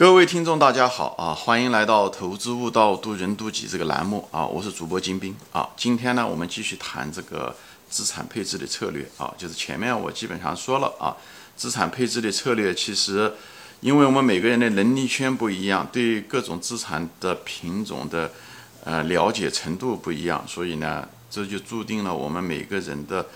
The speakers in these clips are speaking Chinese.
各位听众，大家好啊！欢迎来到《投资悟道，渡人渡己》这个栏目啊！我是主播金兵啊！今天呢，我们继续谈这个资产配置的策略啊！就是前面我基本上说了啊，资产配置的策略其实，因为我们每个人的能力圈不一样，对各种资产的品种的呃了解程度不一样，所以呢，这就注定了我们每个人的。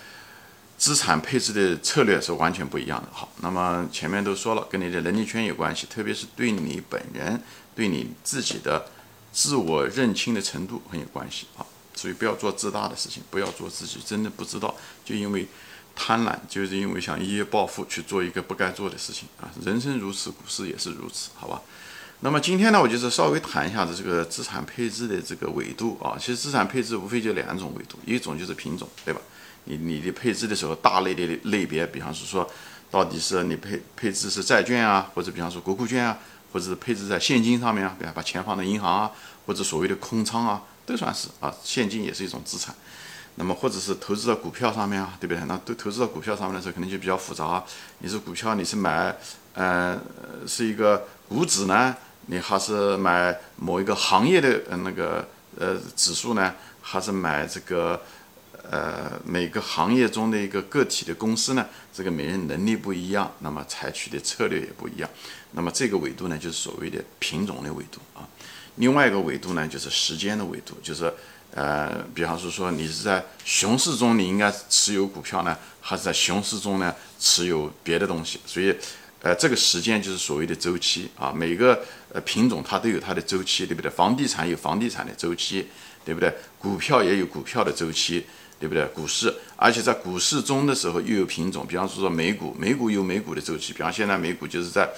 资产配置的策略是完全不一样的。好，那么前面都说了，跟你的能力圈有关系，特别是对你本人、对你自己的自我认清的程度很有关系啊。所以不要做自大的事情，不要做自己真的不知道，就因为贪婪，就是因为想一夜暴富去做一个不该做的事情啊。人生如此，股市也是如此，好吧？那么今天呢，我就是稍微谈一下子这个资产配置的这个维度啊。其实资产配置无非就两种维度，一种就是品种，对吧？你你的配置的时候，大类的类别，比方是说，到底是你配配置是债券啊，或者比方说国库券啊，或者是配置在现金上面啊，比方把钱放在银行啊，或者所谓的空仓啊，都算是啊，现金也是一种资产。那么或者是投资到股票上面啊，对不对？那都投资到股票上面的时候，可能就比较复杂。你是股票，你是买呃是一个股指呢，你还是买某一个行业的呃那个呃指数呢，还是买这个？呃，每个行业中的一个个体的公司呢，这个每人能力不一样，那么采取的策略也不一样。那么这个维度呢，就是所谓的品种的维度啊。另外一个维度呢，就是时间的维度，就是呃，比方说说你是在熊市中你应该持有股票呢，还是在熊市中呢持有别的东西？所以，呃，这个时间就是所谓的周期啊。每个呃品种它都有它的周期，对不对？房地产有房地产的周期，对不对？股票也有股票的周期。对不对？股市，而且在股市中的时候又有品种，比方说说美股，美股有美股的周期，比方现在美股就是在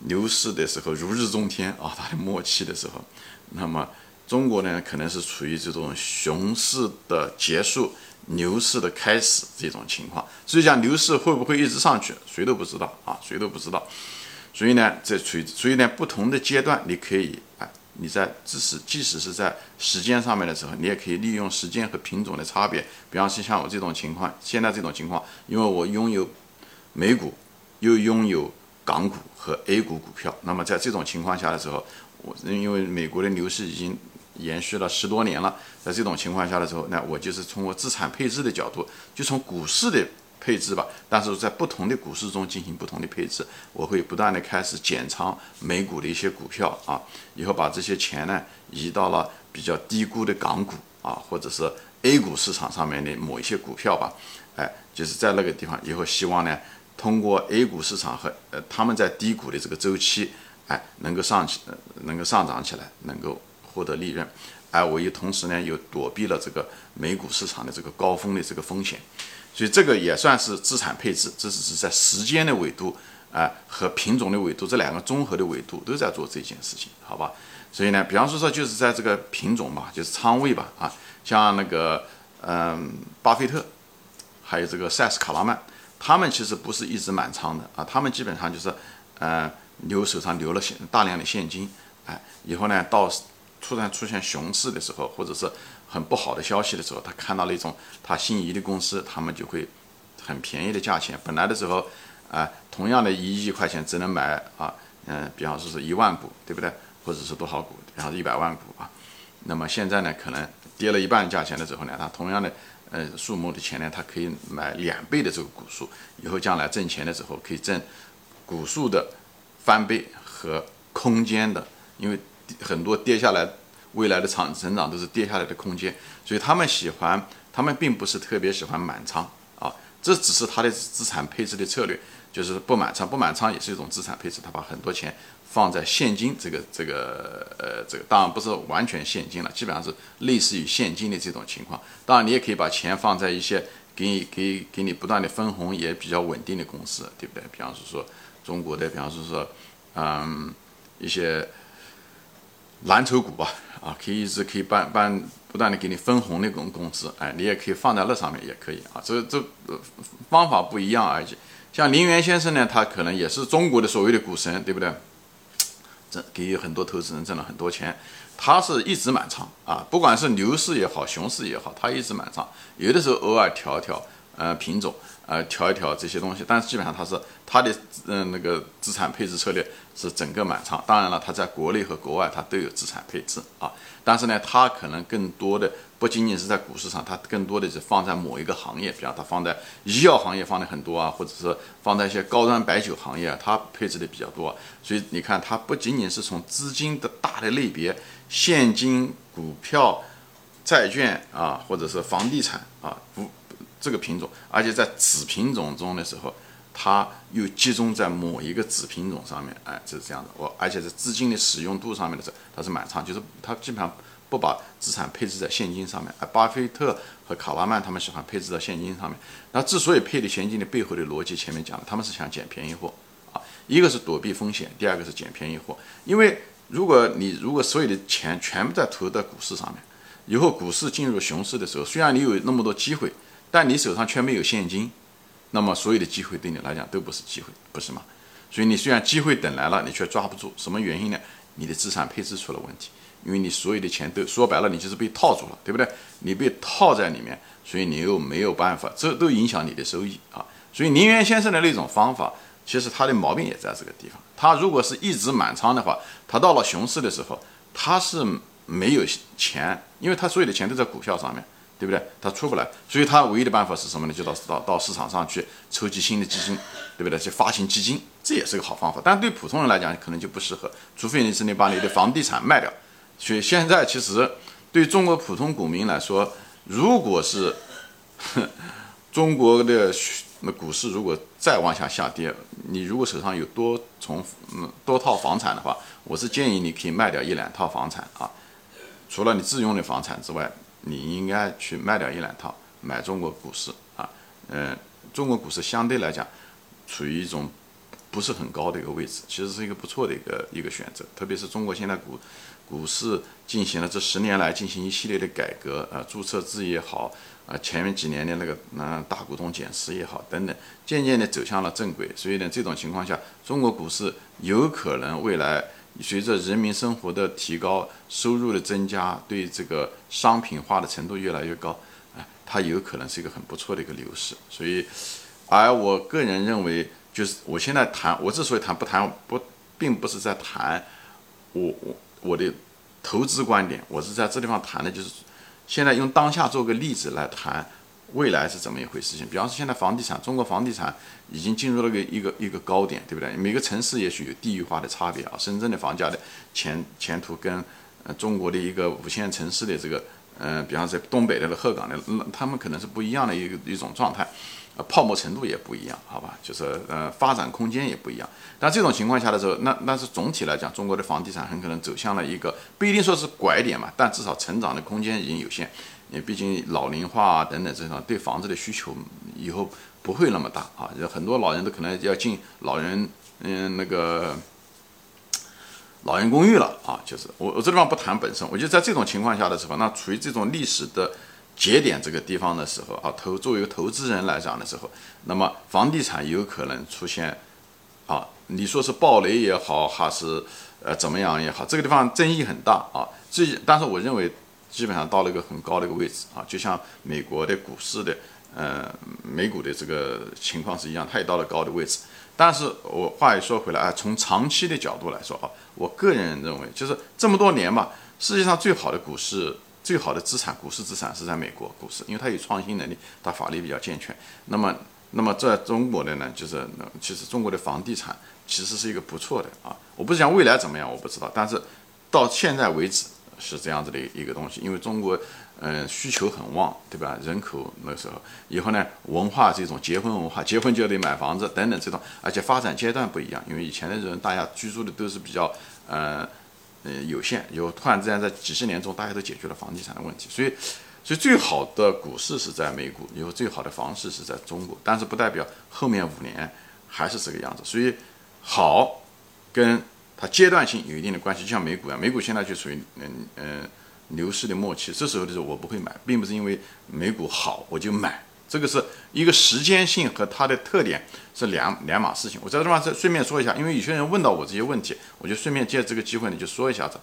牛市的时候如日中天啊，它的末期的时候，那么中国呢可能是处于这种熊市的结束，牛市的开始这种情况。所以讲牛市会不会一直上去，谁都不知道啊，谁都不知道。所以呢，这处于所以呢不同的阶段，你可以。你在即使即使是在时间上面的时候，你也可以利用时间和品种的差别，比方说像我这种情况，现在这种情况，因为我拥有美股，又拥有港股和 A 股股票，那么在这种情况下的时候，我因为美国的牛市已经延续了十多年了，在这种情况下的时候，那我就是通过资产配置的角度，就从股市的。配置吧，但是在不同的股市中进行不同的配置，我会不断的开始减仓美股的一些股票啊，以后把这些钱呢移到了比较低估的港股啊，或者是 A 股市场上面的某一些股票吧，哎，就是在那个地方以后希望呢，通过 A 股市场和呃他们在低谷的这个周期，哎，能够上起，能够上涨起来，能够获得利润，哎，我又同时呢又躲避了这个美股市场的这个高峰的这个风险。所以这个也算是资产配置，这只是在时间的维度啊和品种的维度这两个综合的维度都在做这件事情，好吧？所以呢，比方说说就是在这个品种嘛，就是仓位吧，啊，像那个嗯，巴菲特，还有这个塞斯卡拉曼，他们其实不是一直满仓的啊，他们基本上就是呃留手上留了现大量的现金，哎，以后呢到突然出现熊市的时候，或者是很不好的消息的时候，他看到那种他心仪的公司，他们就会很便宜的价钱。本来的时候，啊，同样的一亿块钱只能买啊，嗯，比方说是一万股，对不对？或者是多少股？比方一百万股啊。那么现在呢，可能跌了一半价钱的时候呢，他同样的呃数目的钱呢，他可以买两倍的这个股数。以后将来挣钱的时候，可以挣股数的翻倍和空间的，因为很多跌下来。未来的长成长都是跌下来的空间，所以他们喜欢，他们并不是特别喜欢满仓啊，这只是他的资产配置的策略，就是不满仓，不满仓也是一种资产配置，他把很多钱放在现金这个这个呃这个，当然不是完全现金了，基本上是类似于现金的这种情况。当然你也可以把钱放在一些给你给给你不断的分红也比较稳定的公司，对不对？比方说说中国的，比方说说嗯一些蓝筹股吧。啊，可以一直可以办办不断的给你分红那种公司，哎，你也可以放在那上面也可以啊，这这方法不一样而已。像林园先生呢，他可能也是中国的所谓的股神，对不对？这给很多投资人挣了很多钱，他是一直满仓啊，不管是牛市也好，熊市也好，他一直满仓，有的时候偶尔调调呃品种呃，调一调这些东西，但是基本上它是它的嗯那个资产配置策略是整个满仓。当然了，它在国内和国外它都有资产配置啊，但是呢，它可能更多的不仅仅是在股市上，它更多的是放在某一个行业，比方它放在医药行业放的很多啊，或者是放在一些高端白酒行业，它配置的比较多。所以你看，它不仅仅是从资金的大的类别，现金、股票、债券啊，或者是房地产啊，不。这个品种，而且在子品种中的时候，它又集中在某一个子品种上面，哎，就是这样的。我而且在资金的使用度上面的时候，它是满仓，就是它基本上不把资产配置在现金上面。而巴菲特和卡拉曼他们喜欢配置在现金上面。那之所以配的现金的背后的逻辑，前面讲了，他们是想捡便宜货啊，一个是躲避风险，第二个是捡便宜货。因为如果你如果所有的钱全部在投在股市上面，以后股市进入熊市的时候，虽然你有那么多机会。但你手上却没有现金，那么所有的机会对你来讲都不是机会，不是吗？所以你虽然机会等来了，你却抓不住，什么原因呢？你的资产配置出了问题，因为你所有的钱都说白了，你就是被套住了，对不对？你被套在里面，所以你又没有办法，这都影响你的收益啊。所以林园先生的那种方法，其实他的毛病也在这个地方。他如果是一直满仓的话，他到了熊市的时候，他是没有钱，因为他所有的钱都在股票上面。对不对？他出不来，所以他唯一的办法是什么呢？就到到到市场上去筹集新的基金，对不对？去发行基金，这也是个好方法。但对普通人来讲，可能就不适合，除非你是你把你的房地产卖掉。所以现在其实对中国普通股民来说，如果是中国的那股市如果再往下下跌，你如果手上有多重嗯多套房产的话，我是建议你可以卖掉一两套房产啊，除了你自用的房产之外。你应该去卖掉一两套，买中国股市啊，嗯，中国股市相对来讲处于一种不是很高的一个位置，其实是一个不错的一个一个选择。特别是中国现在股股市进行了这十年来进行一系列的改革，呃，注册制也好，啊，前面几年的那个嗯大股东减持也好等等，渐渐的走向了正轨。所以呢，这种情况下，中国股市有可能未来。随着人民生活的提高，收入的增加，对这个商品化的程度越来越高，哎，它有可能是一个很不错的一个牛市。所以，而我个人认为，就是我现在谈，我之所以谈不谈不，并不是在谈我我我的投资观点，我是在这地方谈的，就是现在用当下做个例子来谈。未来是怎么一回事？情，比方说现在房地产，中国房地产已经进入了个一个一个高点，对不对？每个城市也许有地域化的差别啊。深圳的房价的前前途跟呃中国的一个五线城市的这个，嗯，比方说东北的鹤岗的，他们可能是不一样的一个一种状态，呃，泡沫程度也不一样，好吧？就是呃，发展空间也不一样。但这种情况下的时候，那那是总体来讲，中国的房地产很可能走向了一个不一定说是拐点嘛，但至少成长的空间已经有限。也毕竟老龄化等等这种对房子的需求以后不会那么大啊，有很多老人都可能要进老人嗯那个老人公寓了啊，就是我我这地方不谈本身，我觉得在这种情况下的时候，那处于这种历史的节点这个地方的时候啊，投作为一个投资人来讲的时候，那么房地产有可能出现啊，你说是暴雷也好，还是呃怎么样也好，这个地方争议很大啊，这但是我认为。基本上到了一个很高的一个位置啊，就像美国的股市的，呃，美股的这个情况是一样，它也到了高的位置。但是我话又说回来啊，从长期的角度来说啊，我个人认为，就是这么多年吧，世界上最好的股市、最好的资产，股市资产是在美国股市，因为它有创新能力，它法律比较健全。那么，那么在中国的呢，就是其实中国的房地产其实是一个不错的啊。我不是讲未来怎么样，我不知道，但是到现在为止。是这样子的一个东西，因为中国，嗯，需求很旺，对吧？人口那时候以后呢，文化这种结婚文化，结婚就得买房子等等这种，而且发展阶段不一样，因为以前的人大家居住的都是比较，呃，呃有限，有突然之间在几十年中，大家都解决了房地产的问题，所以，所以最好的股市是在美股，以后最好的房市是在中国，但是不代表后面五年还是这个样子，所以好跟。它阶段性有一定的关系，就像美股一样，美股现在就属于嗯嗯牛市的末期，这时候的时候我不会买，并不是因为美股好我就买，这个是一个时间性和它的特点是两两码事情。我在这地方再顺便说一下，因为有些人问到我这些问题，我就顺便借这个机会呢就说一下子。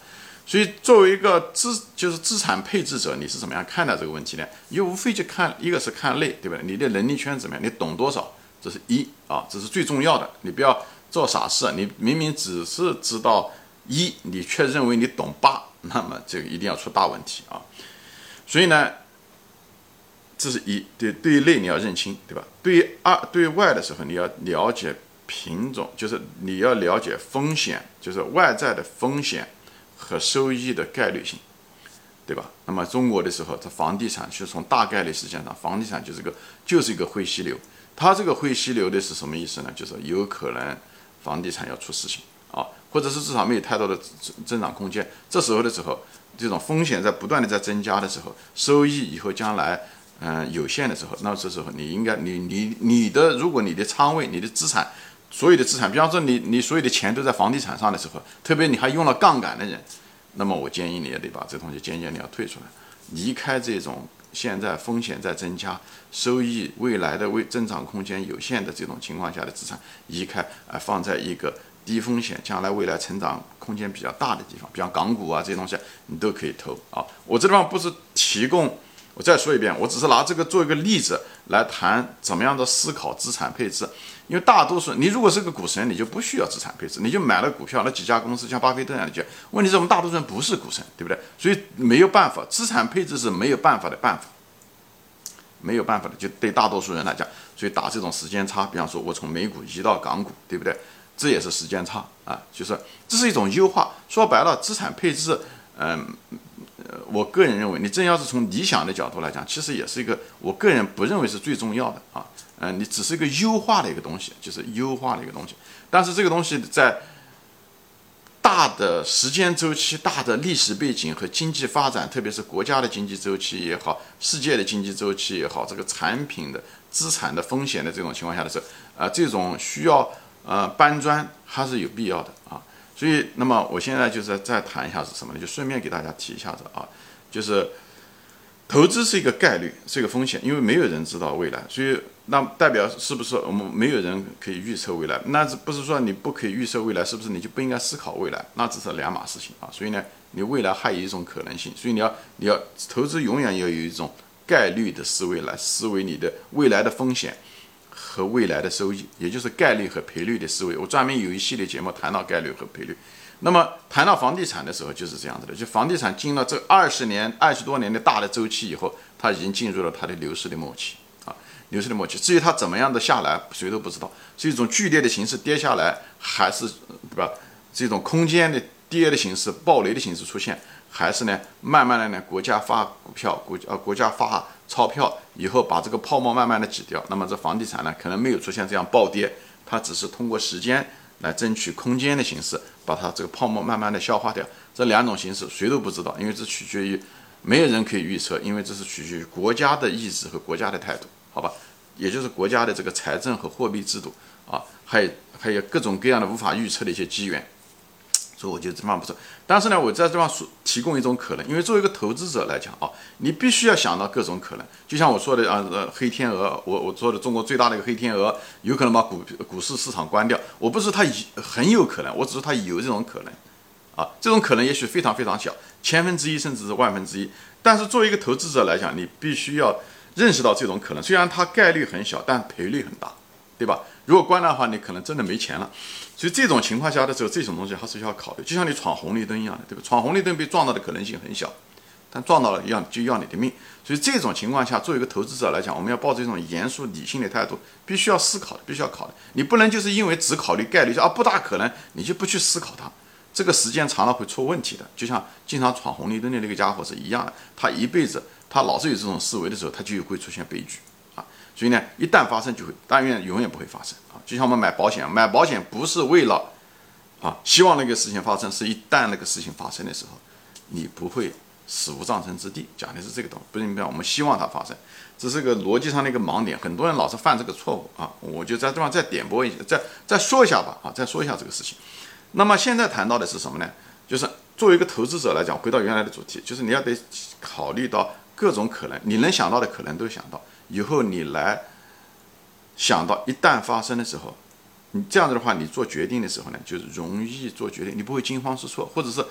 所以作为一个资就是资产配置者，你是怎么样看待这个问题呢？你无非就看一个是看类，对不对？你的能力圈怎么样？你懂多少？这是一啊，这是最重要的。你不要做傻事，你明明只是知道一，你却认为你懂八，那么这个一定要出大问题啊。所以呢。这是一对对内你要认清，对吧？对于二对外的时候，你要了解品种，就是你要了解风险，就是外在的风险和收益的概率性，对吧？那么中国的时候，这房地产是从大概率事件上，房地产就是个就是一个灰犀牛。它这个灰犀牛的是什么意思呢？就是有可能房地产要出事情啊，或者是至少没有太多的增增长空间。这时候的时候，这种风险在不断的在增加的时候，收益以后将来。嗯，有限的时候，那这时候你应该，你你你的，如果你的仓位、你的资产，所有的资产，比方说你你所有的钱都在房地产上的时候，特别你还用了杠杆的人，那么我建议你也得把这东西渐渐的要退出来，离开这种现在风险在增加、收益未来的未增长空间有限的这种情况下的资产，移开，啊，放在一个低风险、将来未来成长空间比较大的地方，比方港股啊这些东西，你都可以投啊。我这地方不是提供。我再说一遍，我只是拿这个做一个例子来谈怎么样的思考资产配置。因为大多数你如果是个股神，你就不需要资产配置，你就买了股票，那几家公司像巴菲特那样的。问题是我们大多数人不是股神，对不对？所以没有办法，资产配置是没有办法的办法，没有办法的。就对大多数人来讲，所以打这种时间差，比方说我从美股移到港股，对不对？这也是时间差啊，就是这是一种优化。说白了，资产配置，嗯。呃，我个人认为，你真要是从理想的角度来讲，其实也是一个，我个人不认为是最重要的啊。嗯，你只是一个优化的一个东西，就是优化的一个东西。但是这个东西在大的时间周期、大的历史背景和经济发展，特别是国家的经济周期也好，世界的经济周期也好，这个产品的资产的风险的这种情况下的时候，啊，这种需要呃搬砖还是有必要的啊。所以，那么我现在就是再谈一下是什么呢？就顺便给大家提一下子啊，就是投资是一个概率，是一个风险，因为没有人知道未来，所以那代表是不是我们没有人可以预测未来？那是不是说你不可以预测未来，是不是你就不应该思考未来？那只是两码事情啊。所以呢，你未来还有一种可能性，所以你要你要投资永远要有一种概率的思维来思维你的未来的风险。和未来的收益，也就是概率和赔率的思维。我专门有一系列节目谈到概率和赔率。那么谈到房地产的时候，就是这样子的。就房地产经了这二十年、二十多年的大的周期以后，它已经进入了它的牛市的末期，牛市的末期。至于它怎么样的下来，谁都不知道，是一种剧烈的形式跌下来，还是对吧？这种空间的跌的形式、暴雷的形式出现，还是呢，慢慢的呢，国家发股票，国呃国家发。钞票以后把这个泡沫慢慢的挤掉，那么这房地产呢可能没有出现这样暴跌，它只是通过时间来争取空间的形式，把它这个泡沫慢慢的消化掉。这两种形式谁都不知道，因为这取决于没有人可以预测，因为这是取决于国家的意志和国家的态度，好吧？也就是国家的这个财政和货币制度啊，还有还有各种各样的无法预测的一些机缘。所以我觉得这方不错，但是呢，我在这方说提供一种可能，因为作为一个投资者来讲啊，你必须要想到各种可能。就像我说的啊，呃，黑天鹅，我我说的中国最大的一个黑天鹅，有可能把股股市市场关掉。我不是它很有可能，我只是它有这种可能，啊，这种可能也许非常非常小，千分之一甚至是万分之一。但是作为一个投资者来讲，你必须要认识到这种可能，虽然它概率很小，但赔率很大，对吧？如果关的话，你可能真的没钱了。所以这种情况下的时候，这种东西还是需要考虑，就像你闯红绿灯一样的，对吧？闯红绿灯被撞到的可能性很小，但撞到了要就要你的命。所以这种情况下，作为一个投资者来讲，我们要抱着一种严肃理性的态度，必须要思考的，必须要考虑。你不能就是因为只考虑概率，说啊不大可能，你就不去思考它。这个时间长了会出问题的。就像经常闯红绿灯的那个家伙是一样的，他一辈子他老是有这种思维的时候，他就会出现悲剧啊。所以呢，一旦发生就会，但愿永远不会发生啊！就像我们买保险，买保险不是为了啊，希望那个事情发生，是一旦那个事情发生的时候，你不会死无葬身之地，讲的是这个东西，不明白？我们希望它发生，这是个逻辑上的一个盲点，很多人老是犯这个错误啊！我就在这方再点拨一下，再再说一下吧啊，再说一下这个事情。那么现在谈到的是什么呢？就是作为一个投资者来讲，回到原来的主题，就是你要得考虑到各种可能，你能想到的可能都想到。以后你来想到一旦发生的时候，你这样子的话，你做决定的时候呢，就是容易做决定，你不会惊慌失措，或者是，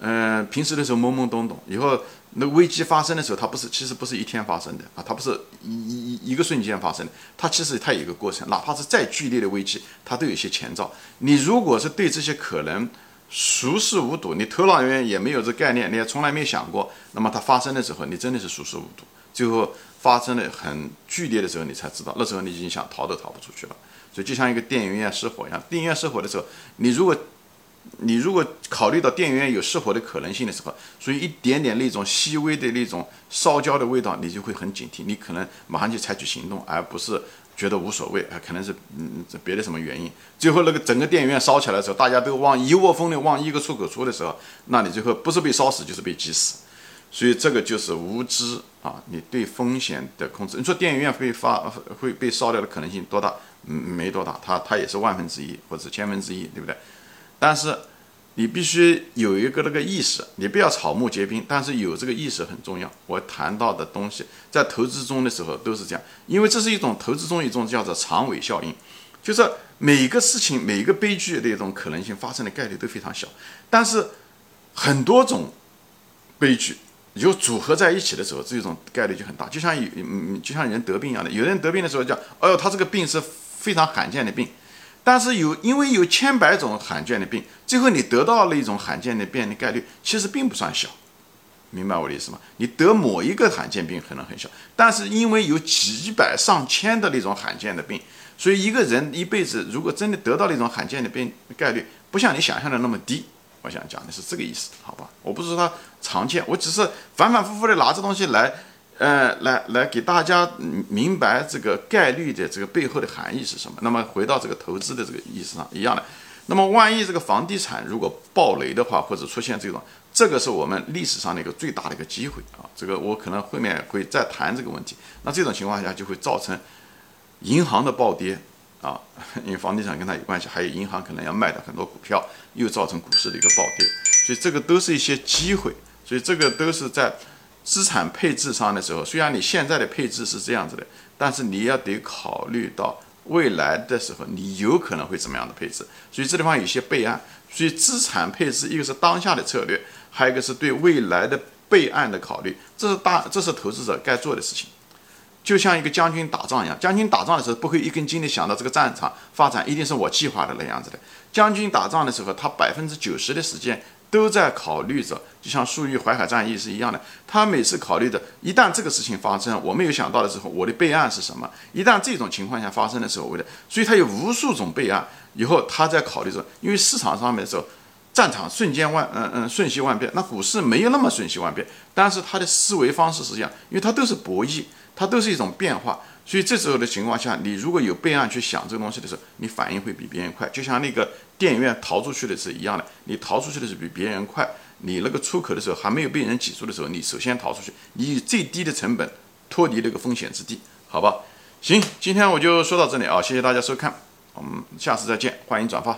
嗯，平时的时候懵懵懂懂，以后那危机发生的时候，它不是，其实不是一天发生的啊，它不是一一一个瞬间发生的，它其实它有一个过程，哪怕是再剧烈的危机，它都有些前兆。你如果是对这些可能熟视无睹，你头脑里面也没有这概念，你也从来没想过，那么它发生的时候，你真的是熟视无睹，最后。发生的很剧烈的时候，你才知道，那时候你已经想逃都逃不出去了。所以就像一个电影院失火一样，电影院失火的时候，你如果你如果考虑到电影院有失火的可能性的时候，所以一点点那种细微的那种烧焦的味道，你就会很警惕，你可能马上就采取行动，而不是觉得无所谓，啊，可能是嗯别的什么原因。最后那个整个电影院烧起来的时候，大家都往一窝蜂的往一个出口出的时候，那你最后不是被烧死就是被挤死。所以这个就是无知啊！你对风险的控制，你说电影院会发会被烧掉的可能性多大？嗯，没多大，它它也是万分之一或者千分之一，对不对？但是你必须有一个那个意识，你不要草木皆兵，但是有这个意识很重要。我谈到的东西在投资中的时候都是这样，因为这是一种投资中一种叫做长尾效应，就是每个事情每个悲剧的一种可能性发生的概率都非常小，但是很多种悲剧。就组合在一起的时候，这种概率就很大，就像有嗯，就像人得病一样的。有人得病的时候叫，哎呦，他这个病是非常罕见的病，但是有因为有千百种罕见的病，最后你得到了一种罕见的病的概率其实并不算小，明白我的意思吗？你得某一个罕见病可能很小，但是因为有几百上千的那种罕见的病，所以一个人一辈子如果真的得到那种罕见的病概率，不像你想象的那么低。我想讲的是这个意思，好吧？我不是说它常见，我只是反反复复的拿这东西来，呃，来来给大家明白这个概率的这个背后的含义是什么。那么回到这个投资的这个意思上一样的。那么万一这个房地产如果暴雷的话，或者出现这种，这个是我们历史上的一个最大的一个机会啊。这个我可能后面会再谈这个问题。那这种情况下就会造成银行的暴跌。啊，因为房地产跟它有关系，还有银行可能要卖的很多股票，又造成股市的一个暴跌，所以这个都是一些机会，所以这个都是在资产配置上的时候，虽然你现在的配置是这样子的，但是你要得考虑到未来的时候，你有可能会怎么样的配置，所以这地方有些备案，所以资产配置一个是当下的策略，还有一个是对未来的备案的考虑，这是大，这是投资者该做的事情。就像一个将军打仗一样，将军打仗的时候不会一根筋的想到这个战场发展一定是我计划的那样子的。将军打仗的时候，他百分之九十的时间都在考虑着，就像粟裕淮海战役是一样的。他每次考虑的，一旦这个事情发生，我没有想到的时候，我的备案是什么？一旦这种情况下发生的时候，为了，所以他有无数种备案。以后他在考虑着，因为市场上面的时候，战场瞬间万嗯嗯瞬息万变，那股市没有那么瞬息万变，但是他的思维方式是这样，因为他都是博弈。它都是一种变化，所以这时候的情况下，你如果有备案去想这个东西的时候，你反应会比别人快。就像那个电影院逃出去的是一样的，你逃出去的是比别人快。你那个出口的时候还没有被人挤住的时候，你首先逃出去，你以最低的成本脱离那个风险之地，好吧？行，今天我就说到这里啊，谢谢大家收看，我们下次再见，欢迎转发。